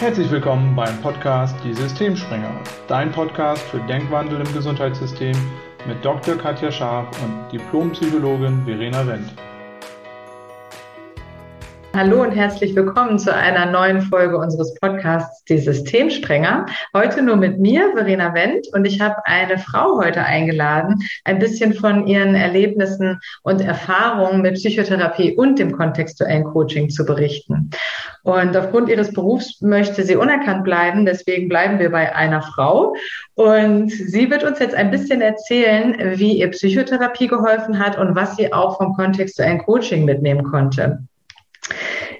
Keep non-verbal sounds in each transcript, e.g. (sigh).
Herzlich willkommen beim Podcast Die Systemspringer, dein Podcast für Denkwandel im Gesundheitssystem mit Dr. Katja Scharf und Diplompsychologin Verena Wendt. Hallo und herzlich willkommen zu einer neuen Folge unseres Podcasts Die Systemsprenger. Heute nur mit mir, Verena Wendt, und ich habe eine Frau heute eingeladen, ein bisschen von ihren Erlebnissen und Erfahrungen mit Psychotherapie und dem kontextuellen Coaching zu berichten. Und aufgrund ihres Berufs möchte sie unerkannt bleiben, deswegen bleiben wir bei einer Frau. Und sie wird uns jetzt ein bisschen erzählen, wie ihr Psychotherapie geholfen hat und was sie auch vom kontextuellen Coaching mitnehmen konnte.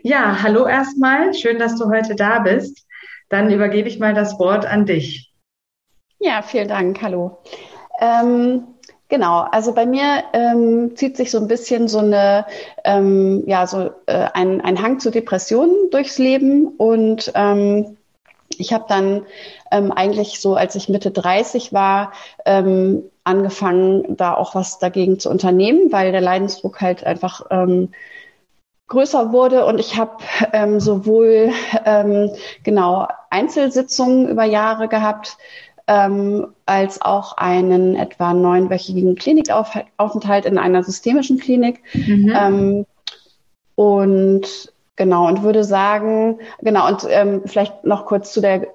Ja, hallo erstmal. Schön, dass du heute da bist. Dann übergebe ich mal das Wort an dich. Ja, vielen Dank. Hallo. Ähm, genau, also bei mir ähm, zieht sich so ein bisschen so eine, ähm, ja, so äh, ein, ein Hang zu Depressionen durchs Leben und ähm, ich habe dann ähm, eigentlich so, als ich Mitte 30 war, ähm, angefangen, da auch was dagegen zu unternehmen, weil der Leidensdruck halt einfach ähm, größer wurde und ich habe ähm, sowohl ähm, genau Einzelsitzungen über Jahre gehabt, ähm, als auch einen etwa neunwöchigen Klinikaufenthalt in einer systemischen Klinik. Mhm. Ähm, und genau, und würde sagen, genau, und ähm, vielleicht noch kurz zu der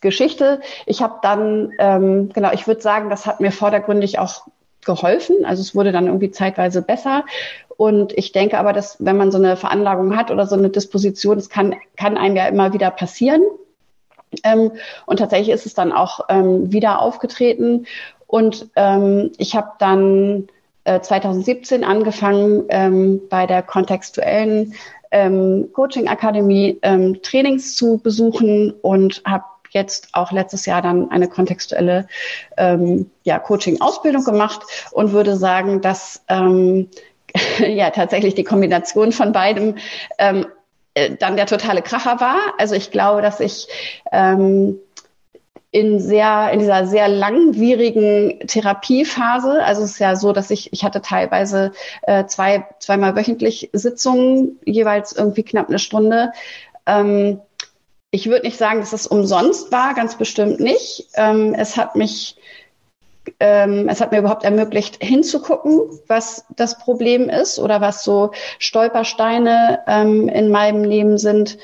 Geschichte. Ich habe dann, ähm, genau, ich würde sagen, das hat mir vordergründig auch geholfen. Also es wurde dann irgendwie zeitweise besser. Und ich denke aber, dass wenn man so eine Veranlagung hat oder so eine Disposition, das kann, kann einem ja immer wieder passieren. Ähm, und tatsächlich ist es dann auch ähm, wieder aufgetreten. Und ähm, ich habe dann äh, 2017 angefangen, ähm, bei der kontextuellen ähm, Coaching Akademie ähm, Trainings zu besuchen und habe jetzt auch letztes Jahr dann eine kontextuelle ja, Coaching-Ausbildung gemacht und würde sagen, dass (laughs) ja tatsächlich die Kombination von beidem ähm, äh, dann der totale Kracher war. Also ich glaube, dass ich ähm, in sehr in dieser sehr langwierigen Therapiephase, also es ist ja so, dass ich ich hatte teilweise äh, zwei zweimal wöchentlich Sitzungen jeweils irgendwie knapp eine Stunde. Ähm, ich würde nicht sagen, dass es umsonst war, ganz bestimmt nicht. Ähm, es hat mich ähm, es hat mir überhaupt ermöglicht, hinzugucken, was das Problem ist oder was so Stolpersteine ähm, in meinem Leben sind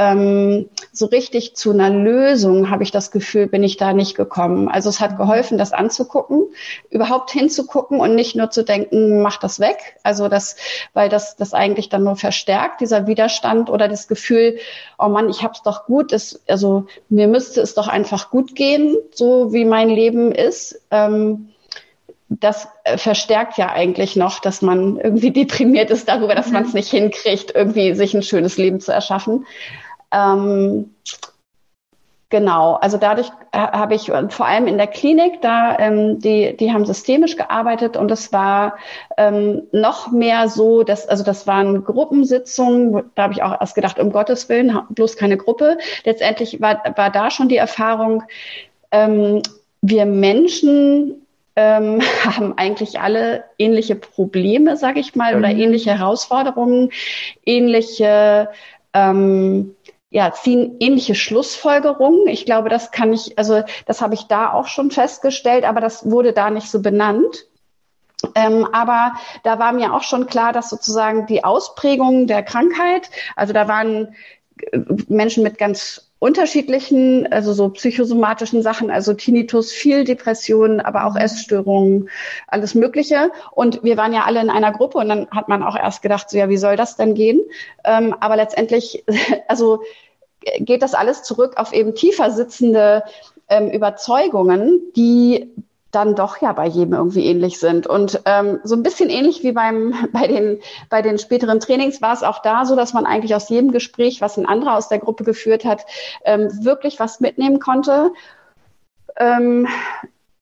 ähm, so richtig zu einer Lösung, habe ich das Gefühl, bin ich da nicht gekommen. Also es hat geholfen, das anzugucken, überhaupt hinzugucken und nicht nur zu denken, mach das weg. Also das, weil das das eigentlich dann nur verstärkt, dieser Widerstand oder das Gefühl, oh Mann, ich hab's doch gut, es, also mir müsste es doch einfach gut gehen, so wie mein Leben ist. Ähm, das äh, verstärkt ja eigentlich noch, dass man irgendwie (laughs) deprimiert ist darüber, dass mhm. man es nicht hinkriegt, irgendwie sich ein schönes Leben zu erschaffen. Ähm, genau, also dadurch äh, habe ich vor allem in der Klinik, da ähm, die, die haben systemisch gearbeitet und es war ähm, noch mehr so, dass, also das waren Gruppensitzungen, da habe ich auch erst gedacht, um Gottes Willen, bloß keine Gruppe. Letztendlich war, war da schon die Erfahrung, ähm, wir Menschen ähm, (laughs) haben eigentlich alle ähnliche Probleme, sage ich mal, mhm. oder ähnliche Herausforderungen, ähnliche ähm, ja, ziehen ähnliche Schlussfolgerungen. Ich glaube, das kann ich, also das habe ich da auch schon festgestellt, aber das wurde da nicht so benannt. Ähm, aber da war mir auch schon klar, dass sozusagen die Ausprägung der Krankheit, also da waren äh, Menschen mit ganz unterschiedlichen, also so psychosomatischen Sachen, also Tinnitus, viel Depressionen, aber auch Essstörungen, alles Mögliche. Und wir waren ja alle in einer Gruppe und dann hat man auch erst gedacht, so ja, wie soll das denn gehen? Ähm, aber letztendlich, (laughs) also geht das alles zurück auf eben tiefer sitzende ähm, Überzeugungen, die dann doch ja bei jedem irgendwie ähnlich sind. Und ähm, so ein bisschen ähnlich wie beim, (laughs) bei, den, bei den späteren Trainings war es auch da so, dass man eigentlich aus jedem Gespräch, was ein anderer aus der Gruppe geführt hat, ähm, wirklich was mitnehmen konnte. Ähm,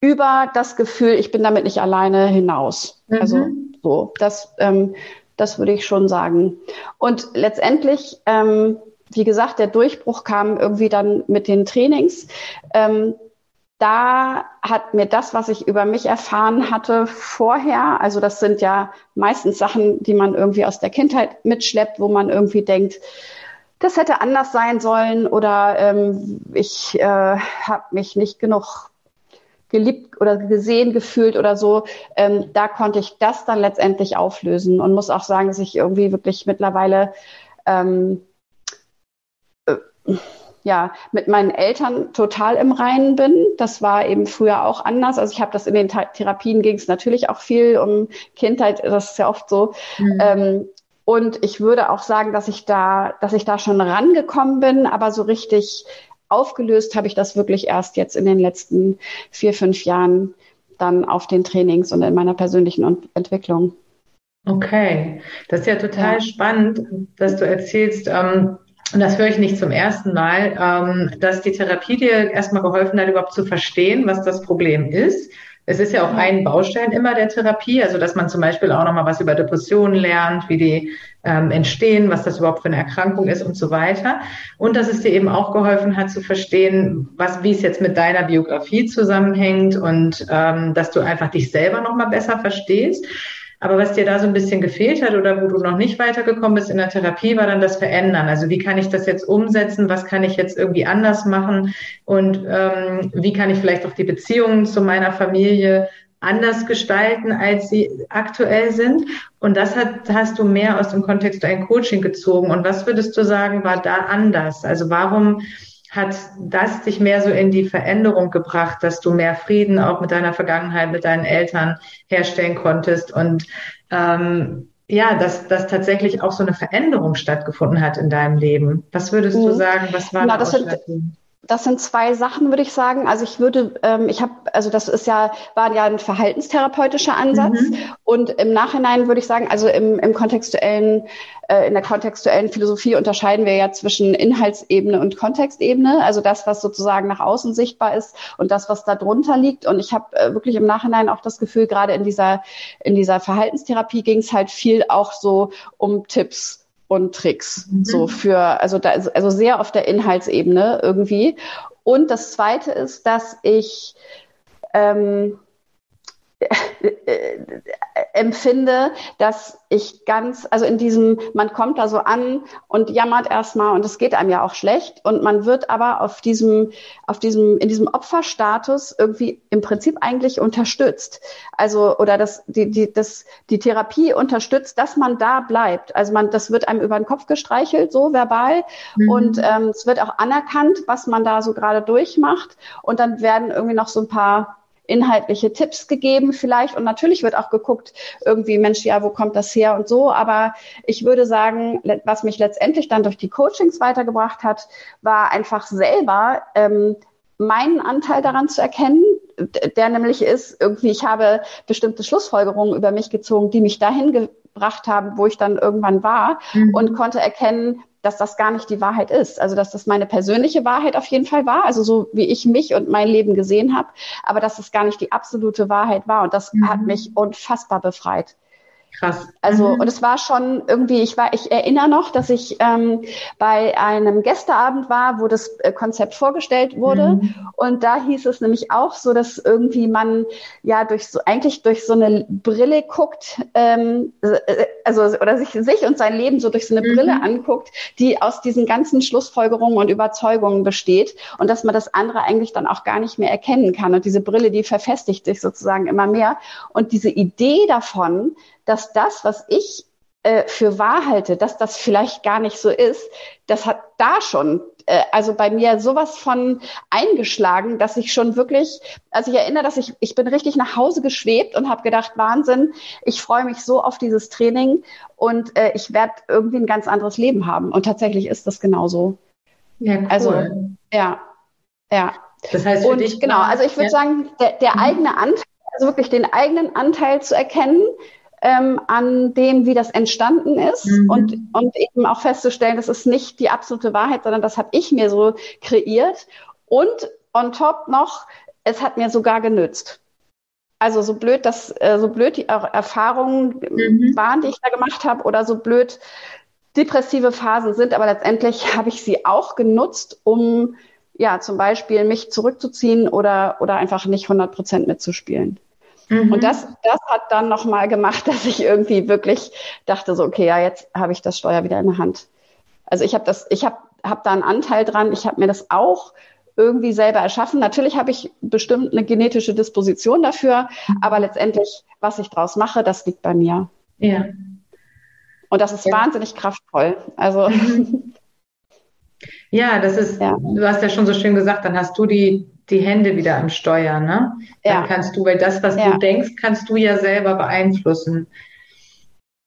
über das Gefühl, ich bin damit nicht alleine hinaus. Mhm. Also so, das, ähm, das würde ich schon sagen. Und letztendlich, ähm, wie gesagt, der Durchbruch kam irgendwie dann mit den Trainings. Ähm, da hat mir das, was ich über mich erfahren hatte vorher, also das sind ja meistens Sachen, die man irgendwie aus der Kindheit mitschleppt, wo man irgendwie denkt, das hätte anders sein sollen oder ähm, ich äh, habe mich nicht genug geliebt oder gesehen gefühlt oder so, ähm, da konnte ich das dann letztendlich auflösen und muss auch sagen, dass ich irgendwie wirklich mittlerweile ähm, äh, ja mit meinen Eltern total im Reinen bin. Das war eben früher auch anders. Also ich habe das in den Therapien ging es natürlich auch viel um Kindheit. Das ist ja oft so. Mhm. Ähm, und ich würde auch sagen, dass ich da, dass ich da schon rangekommen bin, aber so richtig aufgelöst habe ich das wirklich erst jetzt in den letzten vier, fünf Jahren dann auf den Trainings und in meiner persönlichen Entwicklung. Okay, das ist ja total ja. spannend, dass du erzählst, ähm, und das höre ich nicht zum ersten Mal, ähm, dass die Therapie dir erstmal geholfen hat, überhaupt zu verstehen, was das Problem ist es ist ja auch ein Baustein immer der Therapie, also dass man zum Beispiel auch nochmal was über Depressionen lernt, wie die ähm, entstehen, was das überhaupt für eine Erkrankung ist und so weiter. Und dass es dir eben auch geholfen hat zu verstehen, was, wie es jetzt mit deiner Biografie zusammenhängt und ähm, dass du einfach dich selber nochmal besser verstehst. Aber was dir da so ein bisschen gefehlt hat oder wo du noch nicht weitergekommen bist in der Therapie, war dann das Verändern. Also wie kann ich das jetzt umsetzen? Was kann ich jetzt irgendwie anders machen? Und ähm, wie kann ich vielleicht auch die Beziehungen zu meiner Familie anders gestalten, als sie aktuell sind. Und das hat, hast du mehr aus dem Kontext ein Coaching gezogen. Und was würdest du sagen, war da anders? Also warum hat das dich mehr so in die Veränderung gebracht, dass du mehr Frieden auch mit deiner Vergangenheit, mit deinen Eltern herstellen konntest und ähm, ja, dass, dass tatsächlich auch so eine Veränderung stattgefunden hat in deinem Leben. Was würdest du mhm. sagen, was war Na, das sind, das sind zwei Sachen, würde ich sagen. Also ich würde, ähm, ich habe, also das ist ja, war ja ein verhaltenstherapeutischer Ansatz. Mhm. Und im Nachhinein würde ich sagen, also im, im kontextuellen, äh, in der kontextuellen Philosophie unterscheiden wir ja zwischen Inhaltsebene und Kontextebene. Also das, was sozusagen nach außen sichtbar ist und das, was da drunter liegt. Und ich habe äh, wirklich im Nachhinein auch das Gefühl, gerade in dieser, in dieser Verhaltenstherapie ging es halt viel auch so um Tipps und Tricks. Mhm. So für, also da, also sehr auf der Inhaltsebene irgendwie. Und das zweite ist, dass ich ähm, empfinde, dass ich ganz, also in diesem, man kommt da so an und jammert erstmal und es geht einem ja auch schlecht und man wird aber auf diesem, auf diesem, in diesem Opferstatus irgendwie im Prinzip eigentlich unterstützt. Also, oder das, die, die, das, die Therapie unterstützt, dass man da bleibt. Also man, das wird einem über den Kopf gestreichelt, so verbal mhm. und ähm, es wird auch anerkannt, was man da so gerade durchmacht und dann werden irgendwie noch so ein paar inhaltliche Tipps gegeben vielleicht. Und natürlich wird auch geguckt, irgendwie, Mensch, ja, wo kommt das her und so. Aber ich würde sagen, was mich letztendlich dann durch die Coachings weitergebracht hat, war einfach selber ähm, meinen Anteil daran zu erkennen, der nämlich ist, irgendwie, ich habe bestimmte Schlussfolgerungen über mich gezogen, die mich dahin gebracht haben, wo ich dann irgendwann war mhm. und konnte erkennen, dass das gar nicht die Wahrheit ist. Also dass das meine persönliche Wahrheit auf jeden Fall war, also so wie ich mich und mein Leben gesehen habe, aber dass es gar nicht die absolute Wahrheit war. Und das mhm. hat mich unfassbar befreit. Krass. Also, mhm. und es war schon irgendwie, ich war, ich erinnere noch, dass ich ähm, bei einem Gästeabend war, wo das äh, Konzept vorgestellt wurde. Mhm. Und da hieß es nämlich auch so, dass irgendwie man ja durch so, eigentlich durch so eine Brille guckt, ähm, äh, also, oder sich, sich und sein Leben so durch so eine mhm. Brille anguckt, die aus diesen ganzen Schlussfolgerungen und Überzeugungen besteht. Und dass man das andere eigentlich dann auch gar nicht mehr erkennen kann. Und diese Brille, die verfestigt sich sozusagen immer mehr. Und diese Idee davon, dass das, was ich äh, für wahr halte, dass das vielleicht gar nicht so ist, das hat da schon, äh, also bei mir sowas von eingeschlagen, dass ich schon wirklich, also ich erinnere, dass ich, ich bin richtig nach Hause geschwebt und habe gedacht, Wahnsinn, ich freue mich so auf dieses Training und äh, ich werde irgendwie ein ganz anderes Leben haben. Und tatsächlich ist das genauso. Ja, cool. Also, ja, ja. Das heißt für und dich genau, also ich würde ja. sagen, der, der mhm. eigene Anteil, also wirklich den eigenen Anteil zu erkennen, ähm, an dem, wie das entstanden ist mhm. und, und eben auch festzustellen, das ist nicht die absolute Wahrheit, sondern das habe ich mir so kreiert. Und on top noch, es hat mir sogar genützt. Also so blöd, dass äh, so blöd die Erfahrungen mhm. waren, die ich da gemacht habe, oder so blöd depressive Phasen sind, aber letztendlich habe ich sie auch genutzt, um ja zum Beispiel mich zurückzuziehen oder oder einfach nicht 100 Prozent mitzuspielen. Mhm. Und das, das hat dann nochmal gemacht, (laughs) dass ich irgendwie wirklich dachte so, okay, ja, jetzt habe ich das Steuer wieder in der Hand. Also ich habe das, ich habe hab da einen Anteil dran. Ich habe mir das auch irgendwie selber erschaffen. Natürlich habe ich bestimmt eine genetische Disposition dafür, aber letztendlich, was ich draus mache, das liegt bei mir. Ja. Und das ist ja. wahnsinnig kraftvoll. Also. (laughs) Ja, das ist, ja. du hast ja schon so schön gesagt, dann hast du die, die Hände wieder am Steuer, ne? Dann ja. kannst du, weil das, was ja. du denkst, kannst du ja selber beeinflussen.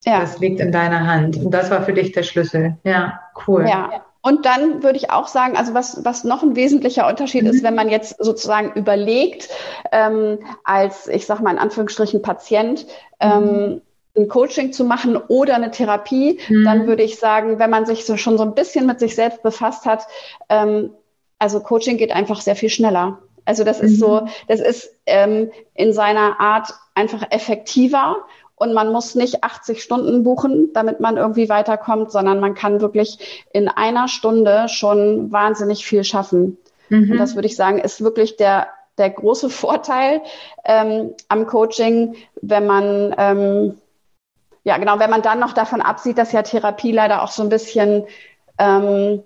Ja. Das liegt in deiner Hand. Und das war für dich der Schlüssel. Ja, cool. Ja. Und dann würde ich auch sagen, also was, was noch ein wesentlicher Unterschied mhm. ist, wenn man jetzt sozusagen überlegt, ähm, als, ich sage mal in Anführungsstrichen, Patient, ähm, mhm. ein Coaching zu machen oder eine Therapie, mhm. dann würde ich sagen, wenn man sich so schon so ein bisschen mit sich selbst befasst hat, ähm, also Coaching geht einfach sehr viel schneller. Also das ist so, mhm. das ist ähm, in seiner Art einfach effektiver und man muss nicht 80 Stunden buchen, damit man irgendwie weiterkommt, sondern man kann wirklich in einer Stunde schon wahnsinnig viel schaffen. Mhm. Und das würde ich sagen, ist wirklich der, der große (laughs) Vorteil ähm, am Coaching, wenn man, ähm, ja genau, wenn man dann noch davon absieht, dass ja Therapie leider auch so ein bisschen ähm,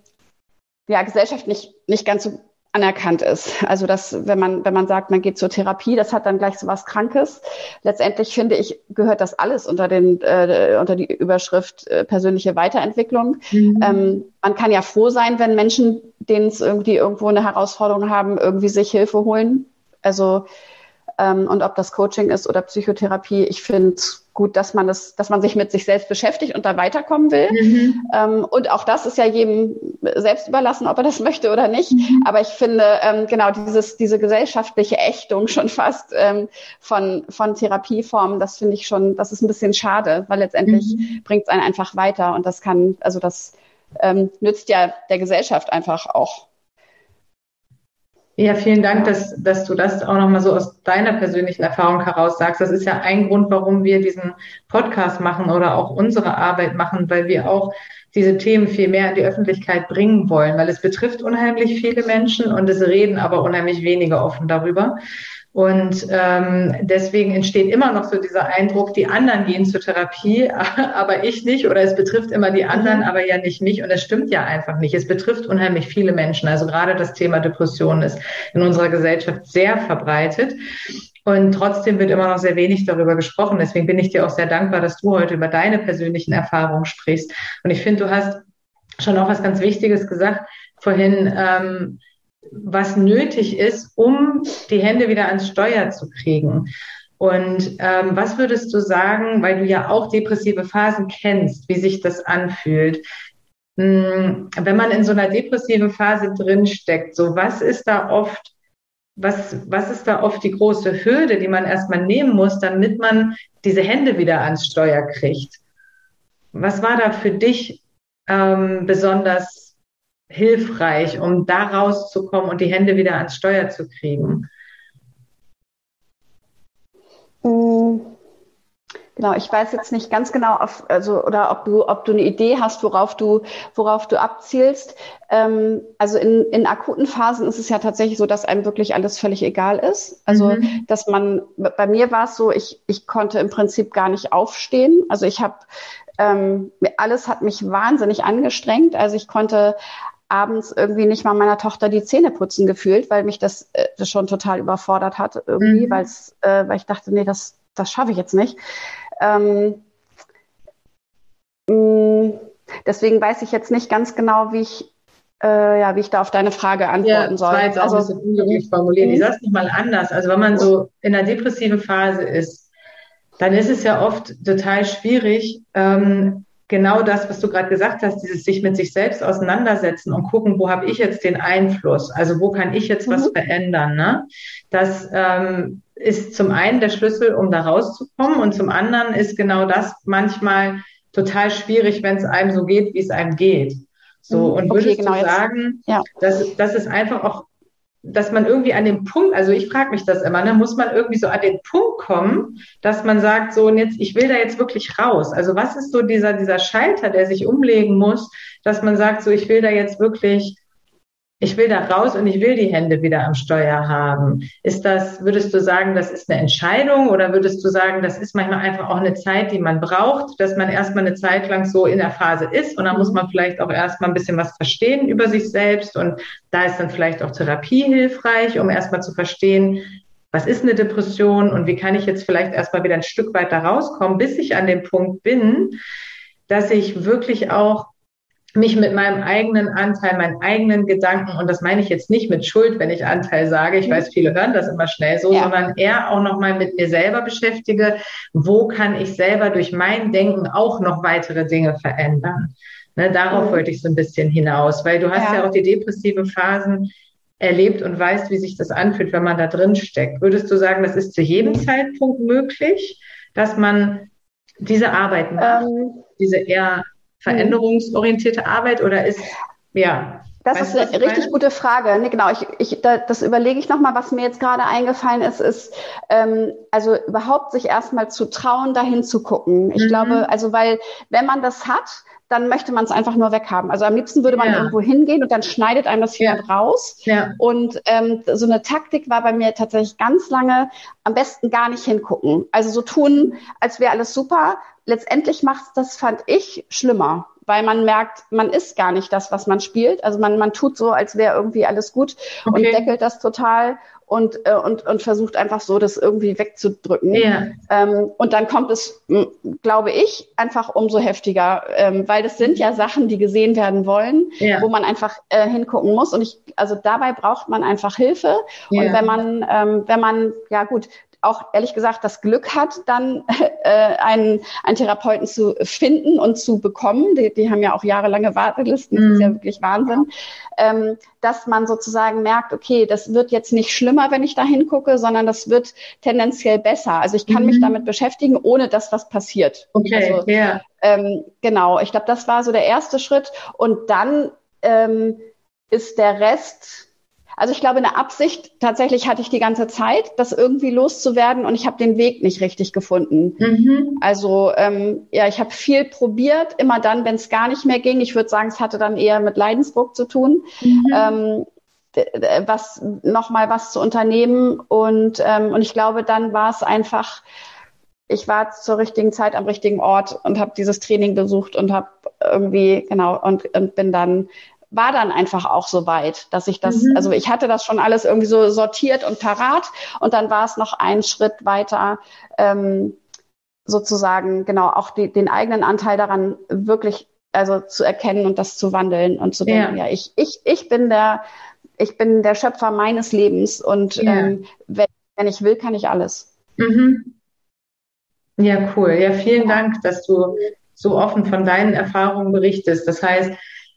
ja, gesellschaftlich nicht ganz so anerkannt ist. Also dass, wenn man, wenn man sagt, man geht zur Therapie, das hat dann gleich so was Krankes. Letztendlich finde ich, gehört das alles unter den, äh, unter die Überschrift äh, persönliche Weiterentwicklung. Mhm. Ähm, man kann ja froh sein, wenn Menschen, denen es irgendwie irgendwo eine Herausforderung haben, irgendwie sich Hilfe holen. Also ähm, und ob das Coaching ist oder Psychotherapie, ich finde gut, dass man das, dass man sich mit sich selbst beschäftigt und da weiterkommen will. Mhm. Ähm, und auch das ist ja jedem selbst überlassen, ob er das (laughs) möchte oder nicht. Mhm. Aber ich finde ähm, genau dieses, diese gesellschaftliche Ächtung schon fast ähm, von, von Therapieformen, das finde ich schon, das ist ein bisschen schade, weil letztendlich mhm. bringt es einen einfach weiter und das kann, also das ähm, nützt ja der Gesellschaft einfach auch. Ja, vielen Dank, dass, dass du das auch nochmal so aus deiner persönlichen Erfahrung heraus sagst. Das ist ja ein Grund, warum wir diesen Podcast machen oder auch unsere Arbeit machen, weil wir auch diese Themen viel mehr in die Öffentlichkeit bringen wollen, weil es betrifft unheimlich viele Menschen und es reden aber unheimlich wenige offen darüber. Und ähm, deswegen entsteht immer noch so dieser Eindruck, die anderen gehen zur Therapie, (laughs) aber ich nicht. Oder es betrifft immer die anderen, mhm. aber ja nicht mich. Und das stimmt ja einfach nicht. Es betrifft unheimlich viele Menschen. Also gerade das Thema Depression ist in unserer Gesellschaft sehr verbreitet. Und trotzdem wird immer noch sehr wenig darüber gesprochen. Deswegen bin ich dir auch sehr dankbar, dass du heute über deine persönlichen Erfahrungen sprichst. Und ich finde, du hast schon auch was ganz Wichtiges gesagt vorhin. Ähm, was nötig ist, um die Hände wieder ans Steuer zu kriegen. Und ähm, was würdest du sagen, weil du ja auch depressive Phasen kennst, wie sich das anfühlt? Hm, wenn man in so einer depressiven Phase drinsteckt, so was ist da oft, was, was ist da oft die große Hürde, die man erstmal nehmen muss, damit man diese Hände wieder ans Steuer kriegt? Was war da für dich ähm, besonders hilfreich, um da rauszukommen und die Hände wieder ans Steuer zu kriegen? Mm, genau, ich weiß jetzt nicht ganz genau, auf, also oder ob du, ob du eine Idee hast, worauf du, worauf du abzielst. Ähm, also in, in akuten Phasen ist es ja tatsächlich so, dass einem wirklich alles völlig egal ist. Also mhm. dass man, bei mir war es so, ich, ich konnte im Prinzip gar nicht aufstehen. Also ich habe ähm, alles hat mich wahnsinnig angestrengt. Also ich konnte abends irgendwie nicht mal meiner Tochter die Zähne putzen gefühlt, weil mich das, äh, das schon total überfordert hat irgendwie, mhm. weil's, äh, weil ich dachte, nee, das, das schaffe ich jetzt nicht. Ähm, mh, mm, deswegen weiß ich jetzt nicht ganz genau, wie ich äh, ja, wie ich da auf deine Frage antworten ja, soll. Das war jetzt auch also, ein bisschen unglücklich formuliert. Ich mhm. sage es nochmal anders. Also wenn man so in einer depressiven Phase ist, dann ist es ja oft total schwierig, ähm, genau das, was du gerade gesagt hast, dieses sich mit sich selbst auseinandersetzen und gucken, wo habe ich jetzt den Einfluss? Also wo kann ich jetzt mhm. was verändern? Ne? Das ähm, ist zum einen der Schlüssel, um da rauszukommen und zum anderen ist genau das manchmal total schwierig, wenn es einem so geht, wie es einem geht. So, mhm. und würdest okay, genau du sagen, ja. dass, dass es einfach auch dass man irgendwie an dem Punkt, also ich frage mich das immer, ne, muss man irgendwie so an den Punkt kommen, dass man sagt, so und jetzt, ich will da jetzt wirklich raus. Also was ist so dieser, dieser Schalter, der sich umlegen muss, dass man sagt, so ich will da jetzt wirklich ich will da raus und ich will die Hände wieder am Steuer haben. Ist das, würdest du sagen, das ist eine Entscheidung oder würdest du sagen, das ist manchmal einfach auch eine Zeit, die man braucht, dass man erstmal eine Zeit lang so in der Phase ist und dann muss man vielleicht auch erstmal ein bisschen was verstehen über sich selbst und da ist dann vielleicht auch Therapie hilfreich, um erstmal zu verstehen, was ist eine Depression und wie kann ich jetzt vielleicht erstmal wieder ein Stück weiter rauskommen, bis ich an dem Punkt bin, dass ich wirklich auch mich mit meinem eigenen Anteil, meinen eigenen Gedanken, und das meine ich jetzt nicht mit Schuld, wenn ich Anteil sage, ich weiß, viele hören das immer schnell so, ja. sondern eher auch nochmal mit mir selber beschäftige, wo kann ich selber durch mein Denken auch noch weitere Dinge verändern. Ne, darauf mhm. wollte ich so ein bisschen hinaus, weil du hast ja. ja auch die depressive Phasen erlebt und weißt, wie sich das anfühlt, wenn man da drin steckt. Würdest du sagen, das ist zu jedem Zeitpunkt möglich, dass man diese Arbeit macht, ähm, diese eher veränderungsorientierte Arbeit oder ist, ja. Das ist eine richtig meine? gute Frage. Nee, genau, ich, ich, da, das überlege ich nochmal. Was mir jetzt gerade eingefallen ist, ist, ähm, also überhaupt sich erstmal zu trauen, dahin zu gucken. Ich mhm. glaube, also weil, wenn man das hat, dann möchte man es einfach nur weghaben. Also am liebsten würde man ja. irgendwo hingehen und dann schneidet einem das jemand ja. raus. Ja. Und ähm, so eine Taktik war bei mir tatsächlich ganz lange am besten gar nicht hingucken. Also so tun, als wäre alles super. Letztendlich macht das, fand ich, schlimmer weil man merkt, man ist gar nicht das, was man spielt. Also man, man tut so, als wäre irgendwie alles gut okay. und deckelt das total und, äh, und, und versucht einfach so, das irgendwie wegzudrücken. Ja. Ähm, und dann kommt es, glaube ich, einfach umso heftiger, ähm, weil das sind ja Sachen, die gesehen werden wollen, ja. wo man einfach äh, hingucken muss. Und ich, also dabei braucht man einfach Hilfe. Ja. Und wenn man, ähm, wenn man, ja gut, auch ehrlich gesagt das Glück hat, dann (laughs) äh, einen, einen Therapeuten zu finden und zu bekommen. Die, die haben ja auch jahrelange Wartelisten, das ist ja mhm. wirklich Wahnsinn. Ähm, dass man sozusagen merkt, okay, das wird jetzt nicht schlimmer, wenn ich da hingucke, sondern das wird tendenziell besser. Also ich kann mhm. mich damit beschäftigen, ohne dass was passiert. Okay, also, ja. Ähm, genau, ich glaube, das war so der erste Schritt. Und dann ähm, ist der Rest also ich glaube, eine Absicht tatsächlich hatte ich die ganze Zeit, das irgendwie loszuwerden und ich habe den Weg nicht richtig gefunden. Mhm. Also ähm, ja, ich habe viel probiert, immer dann, wenn es gar nicht mehr ging. Ich würde sagen, es hatte dann eher mit Leidensdruck zu tun. Mhm. Ähm, was nochmal was zu unternehmen und ähm, und ich glaube dann war es einfach ich war zur richtigen Zeit am richtigen Ort und habe dieses Training besucht und habe irgendwie genau und, und bin dann war dann einfach auch so weit, dass ich das, mhm. also ich hatte das schon alles irgendwie so sortiert und parat und dann war es noch ein Schritt weiter, ähm, sozusagen, genau, auch die, den eigenen Anteil daran wirklich, also zu erkennen und das zu wandeln und zu denken, ja, ja ich, ich, ich bin der, ich bin der Schöpfer meines Lebens und ja. ähm, wenn, wenn ich will, kann ich alles. Mhm. Ja, cool. Ja, vielen Dank, dass du so offen von deinen Erfahrungen berichtest. Das heißt,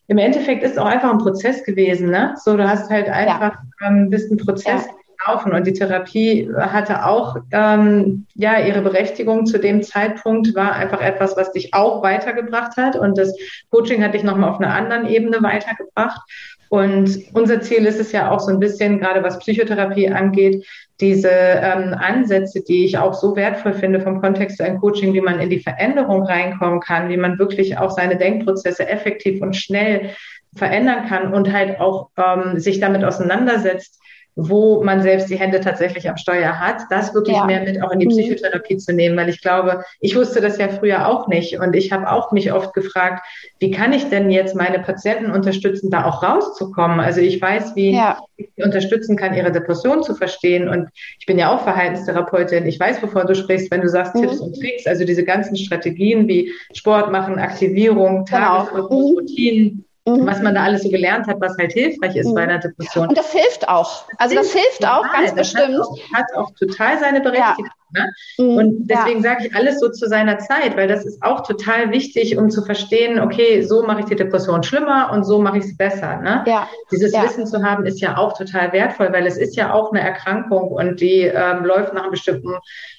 im Endeffekt ist es auch einfach ein Prozess gewesen, ne? So, du hast halt einfach ja. ähm, bist ein Prozess ja. gelaufen und die Therapie hatte auch ähm, ja ihre Berechtigung zu dem Zeitpunkt, war einfach etwas, was dich auch weitergebracht hat und das Coaching hat dich nochmal auf einer anderen Ebene weitergebracht. Und unser Ziel ist es ja auch so ein bisschen, gerade was Psychotherapie angeht, diese ähm, Ansätze, die ich auch so wertvoll finde vom Kontext ein Coaching, wie man in die Veränderung reinkommen kann, wie man wirklich auch seine Denkprozesse effektiv und schnell verändern kann und halt auch ähm, sich damit auseinandersetzt, wo man selbst die Hände tatsächlich am Steuer hat, das wirklich ja. mehr mit auch in die mhm. Psychotherapie zu nehmen, weil ich glaube, ich wusste das ja früher auch nicht und ich habe auch mich oft gefragt, wie kann ich denn jetzt meine Patienten unterstützen, da auch rauszukommen? Also ich weiß, wie ja. ich sie unterstützen kann, ihre Depression zu verstehen und ich bin ja auch Verhaltenstherapeutin. Ich weiß, wovon du sprichst, wenn du sagst mhm. Tipps und Tricks, also diese ganzen Strategien wie Sport machen, Aktivierung, genau. Tagesrhythmus, mhm. Routinen mhm. was man da alles so gelernt hat, was halt hilfreich ist mhm. bei einer Depression. Und das hilft auch. Also das, das hilft total. auch ganz das bestimmt. Hat auch, hat auch, total seine Berechtigung. Ja. Ne? Mhm. Und deswegen ja. sage ich alles so zu seiner Zeit, weil das ist auch total wichtig, um zu verstehen, okay, so mache ich die Depression schlimmer und so mache ich sie besser. Ne? Ja. Dieses. Wissen zu haben, ist ja auch total wertvoll, weil es ist ja auch eine Erkrankung und die ähm, läuft nach einem bestimmten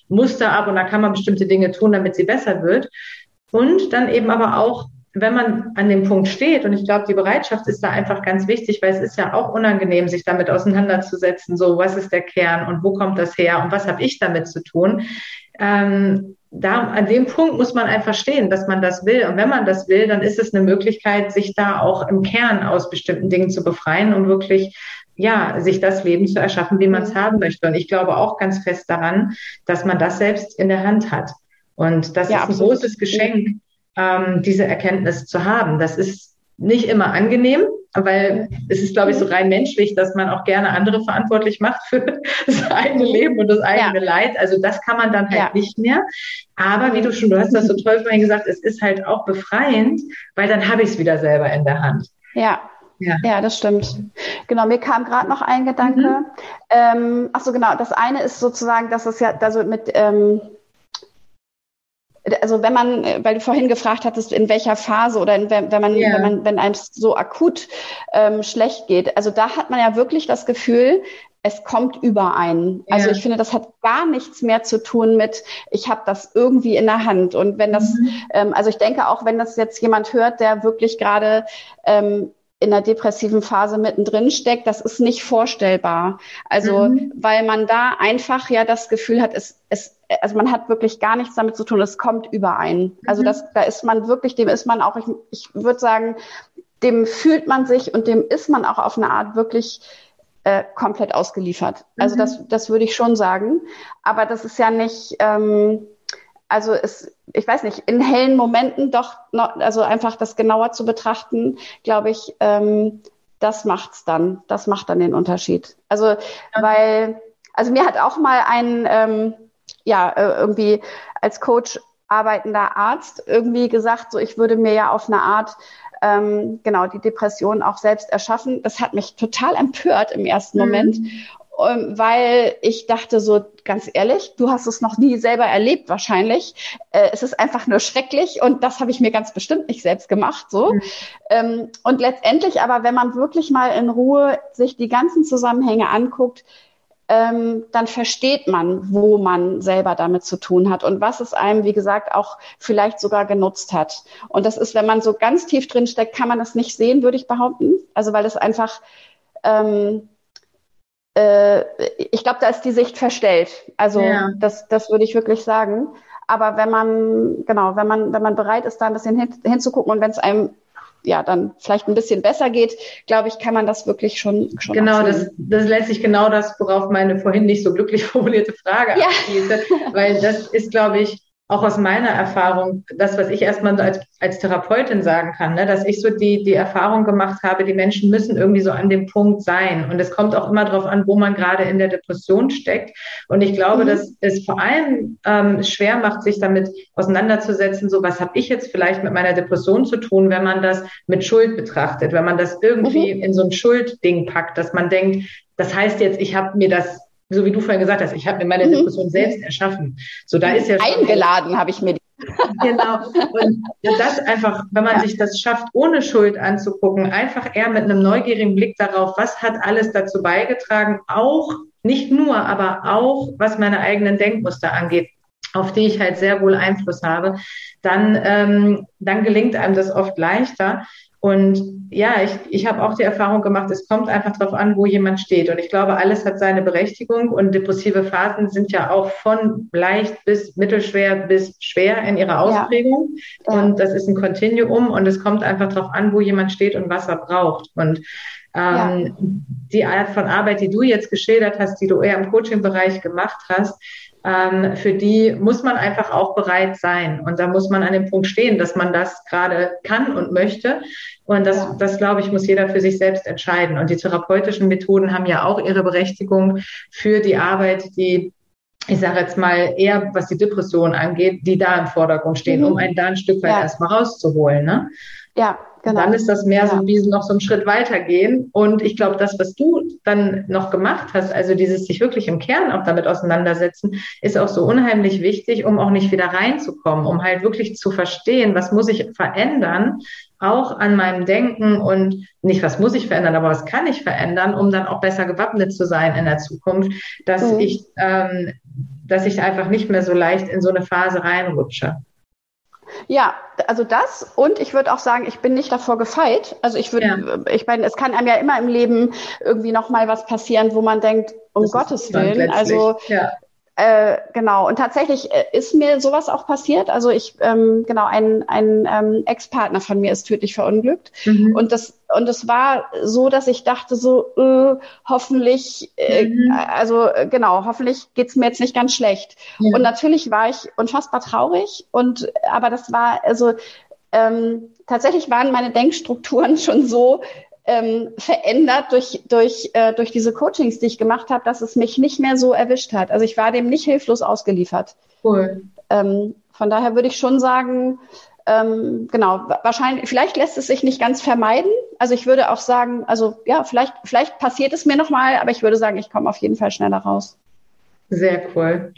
Muster ab und da kann man bestimmte Dinge tun, damit sie besser wird. Und dann eben aber auch wenn man an dem Punkt steht, und ich glaube, die Bereitschaft ist da einfach ganz wichtig, weil es ist ja auch unangenehm, sich damit auseinanderzusetzen, so was ist der Kern und wo kommt das her und was habe ich damit zu tun, ähm, da, an dem Punkt muss man einfach stehen, dass man das will. Und wenn man das will, dann ist es eine Möglichkeit, sich da auch im Kern aus bestimmten Dingen zu befreien, um wirklich ja, sich das Leben zu erschaffen, wie man es haben möchte. Und ich glaube auch ganz fest daran, dass man das selbst in der Hand hat. Und das ja, ist ein absolut. großes Geschenk, ähm, diese Erkenntnis zu haben. Das ist nicht immer angenehm, weil es ist, glaube ich, so rein menschlich, dass man auch gerne andere verantwortlich macht für (laughs) das eigene Leben und das eigene ja. Leid. Also das kann man dann halt ja. nicht mehr. Aber wie du schon, du hast das so toll vorhin gesagt, es ist halt auch befreiend, weil dann habe ich es wieder selber in der Hand. Ja, ja. ja, das stimmt. Genau, mir kam gerade noch ein Gedanke. Mhm. Ähm, ach so, genau. Das eine ist sozusagen, dass es ja, also mit, ähm, also wenn man, weil du vorhin gefragt hattest, in welcher Phase oder in, wenn, wenn man, yeah. wenn man, wenn einem so akut ähm, schlecht geht, also da hat man ja wirklich das Gefühl, es kommt überein. Ja. Also ich finde, das hat gar nichts mehr zu tun mit, ich habe das irgendwie in der Hand. Und wenn das, mhm. ähm, also ich denke auch, wenn das jetzt jemand hört, der wirklich gerade ähm, in der depressiven Phase mittendrin steckt, das ist nicht vorstellbar. Also, mhm. weil man da einfach ja das Gefühl hat, es, es, also man hat wirklich gar nichts damit zu tun, es kommt überein. Also mhm. das, da ist man wirklich, dem ist man auch, ich, ich würde sagen, dem fühlt man sich und dem ist man auch auf eine Art wirklich äh, komplett ausgeliefert. Also mhm. das, das würde ich schon sagen. Aber das ist ja nicht, ähm, also es, ich weiß nicht, in hellen Momenten doch, noch, also einfach das genauer zu betrachten, glaube ich, ähm, das macht's dann. Das macht dann den Unterschied. Also, weil, also mir hat auch mal ein, ähm, ja, äh, irgendwie als Coach arbeitender Arzt irgendwie gesagt, so ich würde mir ja auf eine Art ähm, genau die Depression auch selbst erschaffen. Das hat mich total empört im ersten mhm. Moment ähm, weil ich dachte so, ganz ehrlich, du hast es noch nie selber erlebt wahrscheinlich. Äh, es ist einfach nur schrecklich und das habe ich mir ganz bestimmt nicht selbst gemacht. So. Mhm. Ähm, und letztendlich aber, wenn man wirklich mal in Ruhe sich die ganzen Zusammenhänge anguckt, ähm, dann versteht man, wo man selber damit zu tun hat und was es einem, wie gesagt, auch vielleicht sogar genutzt hat. Und das ist, wenn man so ganz tief drin steckt, kann man das nicht sehen, würde ich behaupten. Also weil es einfach ähm, äh, ich glaube, da ist die Sicht verstellt. Also ja. das, das würde ich wirklich sagen. Aber wenn man, genau, wenn man, wenn man bereit ist, da ein bisschen hin, hinzugucken und wenn es einem ja dann vielleicht ein bisschen besser geht, glaube ich, kann man das wirklich schon schon Genau, das, das ist letztlich genau das, worauf meine vorhin nicht so glücklich (laughs) formulierte Frage ja. abzielte, weil das ist, glaube ich, auch aus meiner Erfahrung, das, was ich erstmal als, als Therapeutin sagen kann, ne, dass ich so die, die Erfahrung gemacht habe, die Menschen müssen irgendwie so an dem Punkt sein. Und es kommt auch immer darauf an, wo man gerade in der Depression steckt. Und ich glaube, mhm. dass es vor allem ähm, schwer macht, sich damit auseinanderzusetzen, so was habe ich jetzt vielleicht mit meiner Depression zu tun, wenn man das mit Schuld betrachtet, wenn man das irgendwie mhm. in so ein Schuldding packt, dass man denkt, das heißt jetzt, ich habe mir das so wie du vorhin gesagt hast, ich habe mir meine mhm. Depression selbst erschaffen. So da ist ja eingeladen habe ich mir die. (laughs) genau. Und das einfach, wenn man ja. sich das schafft, ohne Schuld anzugucken, einfach eher mit einem neugierigen Blick darauf, was hat alles dazu beigetragen, auch nicht nur, aber auch was meine eigenen Denkmuster angeht, auf die ich halt sehr wohl Einfluss habe, dann, ähm, dann gelingt einem das oft leichter. Und ja, ich, ich habe auch die Erfahrung gemacht, es kommt einfach darauf an, wo jemand steht. Und ich glaube, alles hat seine Berechtigung und depressive Phasen sind ja auch von leicht bis mittelschwer bis schwer in ihrer Ausprägung. Ja. Und das ist ein Kontinuum und es kommt einfach darauf an, wo jemand steht und was er braucht. Und ähm, ja. die Art von Arbeit, die du jetzt geschildert hast, die du eher im Coaching-Bereich gemacht hast, ähm, für die muss man einfach auch bereit sein. Und da muss man an dem Punkt stehen, dass man das gerade kann und möchte. Und das, ja. das glaube ich, muss jeder für sich selbst entscheiden. Und die therapeutischen Methoden haben ja auch ihre Berechtigung für die Arbeit, die ich sage jetzt mal eher, was die Depression angeht, die da im Vordergrund stehen, mhm. um einen da ein Stück weit ja. erstmal rauszuholen. Ne? Ja, Genau. Dann ist das mehr ja. so wie noch so einen Schritt weitergehen. Und ich glaube, das, was du dann noch gemacht hast, also dieses sich wirklich im Kern auch damit auseinandersetzen, ist auch so unheimlich wichtig, um auch nicht wieder reinzukommen, um halt wirklich zu verstehen, was muss ich verändern, auch an meinem Denken und nicht, was muss ich verändern, aber was kann ich verändern, um dann auch besser gewappnet zu sein in der Zukunft, dass mhm. ich, ähm, dass ich einfach nicht mehr so leicht in so eine Phase reinrutsche. Ja, also das und ich würde auch sagen, ich bin nicht davor gefeit. Also ich würde, ja. ich meine, es kann einem ja immer im Leben irgendwie noch mal was passieren, wo man denkt, um das Gottes Willen. Also ja. Äh, genau, und tatsächlich äh, ist mir sowas auch passiert. Also ich, ähm, genau, ein, ein ähm, Ex-Partner von mir ist tödlich verunglückt. Mhm. Und das und es war so, dass ich dachte so, äh, hoffentlich, äh, mhm. also äh, genau, hoffentlich geht's mir jetzt nicht ganz schlecht. Ja. Und natürlich war ich unfassbar traurig. Und aber das war also ähm, tatsächlich waren meine Denkstrukturen (laughs) schon so, ähm, verändert durch, durch, äh, durch diese Coachings, die ich gemacht habe, dass es mich nicht mehr so erwischt hat. Also ich war dem nicht hilflos ausgeliefert. Cool. Ähm, von daher würde ich schon sagen, ähm, genau, wahrscheinlich, vielleicht lässt es sich nicht ganz vermeiden. Also ich würde auch sagen, also ja, vielleicht, vielleicht passiert es mir nochmal, aber ich würde sagen, ich komme auf jeden Fall schneller raus. Sehr cool.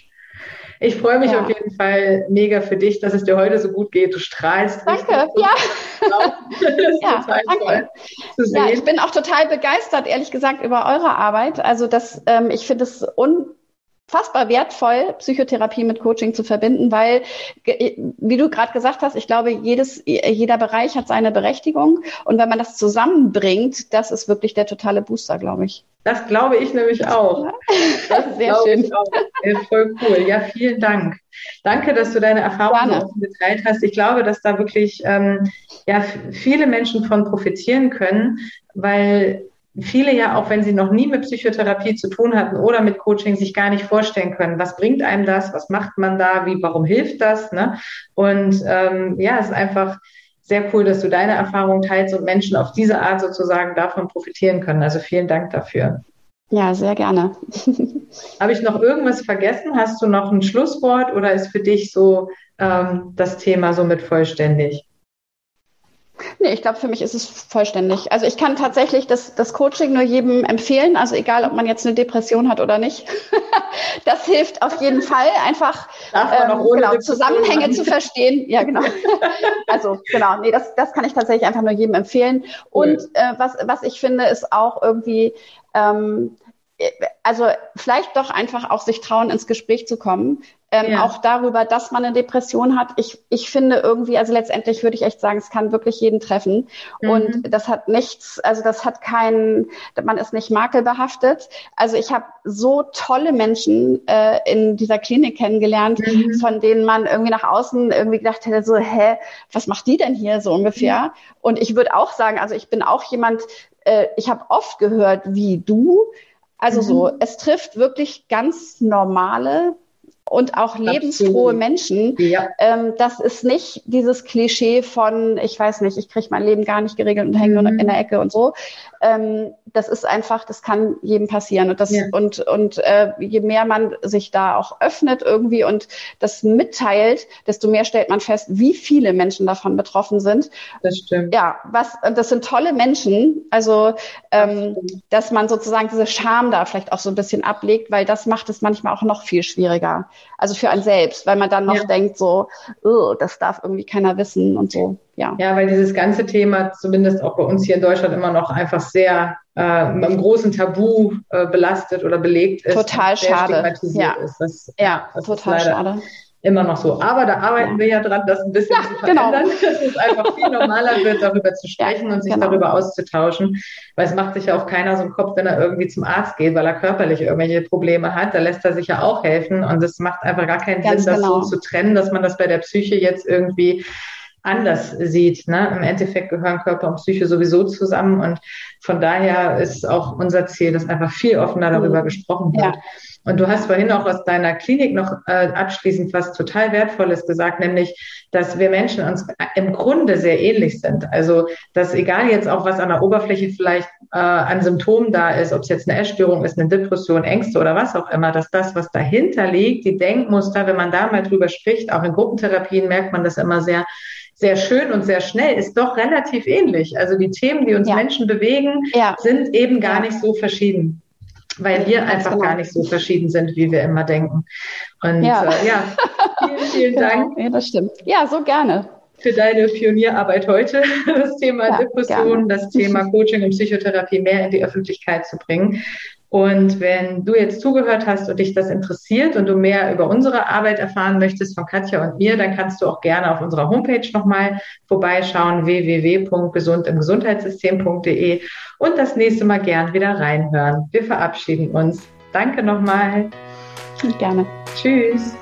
Ich freue mich ja. auf jeden Fall mega für dich, dass es dir heute so gut geht. Du strahlst. Danke, ja. (laughs) ja, danke. Ja, ich bin auch total begeistert, ehrlich gesagt, über eure Arbeit. Also das, ähm, ich finde es un unfassbar wertvoll, Psychotherapie mit Coaching zu verbinden, weil, wie du gerade gesagt hast, ich glaube, jedes, jeder Bereich hat seine Berechtigung. Und wenn man das zusammenbringt, das ist wirklich der totale Booster, glaube ich. Das glaube ich nämlich auch. Das (laughs) ist sehr schön. Ja, voll cool. Ja, vielen Dank. Danke, dass du deine Erfahrungen geteilt hast. Ich glaube, dass da wirklich ähm, ja, viele Menschen von profitieren können, weil viele ja, auch wenn sie noch nie mit Psychotherapie zu tun hatten oder mit Coaching, sich gar nicht vorstellen können, was bringt einem das, was macht man da, wie, warum hilft das? Ne? Und ähm, ja, es ist einfach sehr cool, dass du deine Erfahrungen teilst und Menschen auf diese Art sozusagen davon profitieren können. Also vielen Dank dafür. Ja, sehr gerne. (laughs) Habe ich noch irgendwas vergessen? Hast du noch ein Schlusswort oder ist für dich so ähm, das Thema somit vollständig? Nee, ich glaube, für mich ist es vollständig. Also ich kann tatsächlich das, das Coaching nur jedem empfehlen, also egal, ob man jetzt eine Depression hat oder nicht. (laughs) das hilft auf jeden Fall, einfach ähm, genau, Zusammenhänge zu verstehen. Ja, genau. (laughs) also genau, nee, das, das kann ich tatsächlich einfach nur jedem empfehlen. Cool. Und äh, was, was ich finde, ist auch irgendwie ähm, also vielleicht doch einfach auch sich trauen, ins Gespräch zu kommen. Ähm, ja. Auch darüber, dass man eine Depression hat. Ich, ich finde irgendwie, also letztendlich würde ich echt sagen, es kann wirklich jeden treffen. Mhm. Und das hat nichts, also das hat keinen, man ist nicht makelbehaftet. Also ich habe so tolle Menschen äh, in dieser Klinik kennengelernt, mhm. von denen man irgendwie nach außen irgendwie gedacht hätte, so, hä, was macht die denn hier so ungefähr? Mhm. Und ich würde auch sagen, also ich bin auch jemand, äh, ich habe oft gehört, wie du, also mhm. so, es trifft wirklich ganz normale und auch lebensfrohe Menschen. Ja. Ähm, das ist nicht dieses Klischee von, ich weiß nicht, ich kriege mein Leben gar nicht geregelt und hänge mhm. nur in der Ecke und so. Ähm, das ist einfach, das kann jedem passieren. Und, das, ja. und, und äh, je mehr man sich da auch öffnet irgendwie und das mitteilt, desto mehr stellt man fest, wie viele Menschen davon betroffen sind. Das stimmt. Ja, was, das sind tolle Menschen. Also, ähm, das dass man sozusagen diese Scham da vielleicht auch so ein bisschen ablegt, weil das macht es manchmal auch noch viel schwieriger. Also für einen selbst, weil man dann noch ja. denkt so, oh, das darf irgendwie keiner wissen und so. Ja. ja, weil dieses ganze Thema zumindest auch bei uns hier in Deutschland immer noch einfach sehr äh, mit einem großen Tabu äh, belastet oder belegt ist. Total schade. Ja, ist. Das, ja das total schade. Immer noch so. Aber da arbeiten ja. wir ja dran, das ein bisschen ja, zu genau. verändern, genau. (laughs) dass es einfach viel normaler wird, darüber zu sprechen ja, und sich genau. darüber auszutauschen. Weil es macht sich ja auch keiner so einen Kopf, wenn er irgendwie zum Arzt geht, weil er körperlich irgendwelche Probleme hat. Da lässt er sich ja auch helfen. Und es macht einfach gar keinen Ganz Sinn, genau. das so zu trennen, dass man das bei der Psyche jetzt irgendwie anders sieht. Ne? Im Endeffekt gehören Körper und Psyche sowieso zusammen und von daher ist auch unser Ziel, dass einfach viel offener darüber mhm. gesprochen wird. Ja. Und du hast vorhin auch aus deiner Klinik noch äh, abschließend was total Wertvolles gesagt, nämlich, dass wir Menschen uns im Grunde sehr ähnlich sind. Also, dass egal jetzt auch, was an der Oberfläche vielleicht äh, an Symptomen da ist, ob es jetzt eine Essstörung ist, eine Depression, Ängste oder was auch immer, dass das, was dahinter liegt, die Denkmuster, wenn man da mal drüber spricht, auch in Gruppentherapien merkt man das immer sehr, sehr schön und sehr schnell, ist doch relativ ähnlich. Also die Themen, die uns ja. Menschen bewegen, ja. sind eben gar nicht so verschieden, weil wir einfach gar nicht so verschieden sind, wie wir immer denken. Und ja, äh, ja vielen, vielen (laughs) genau. Dank. Ja, das stimmt. Ja, so gerne für deine Pionierarbeit heute, (laughs) das Thema ja, Depression, das Thema Coaching und Psychotherapie mehr in die Öffentlichkeit zu bringen. Und wenn du jetzt zugehört hast und dich das interessiert und du mehr über unsere Arbeit erfahren möchtest von Katja und mir, dann kannst du auch gerne auf unserer Homepage nochmal vorbeischauen, www.gesundimgesundheitssystem.de und das nächste Mal gern wieder reinhören. Wir verabschieden uns. Danke nochmal. Gerne. Tschüss.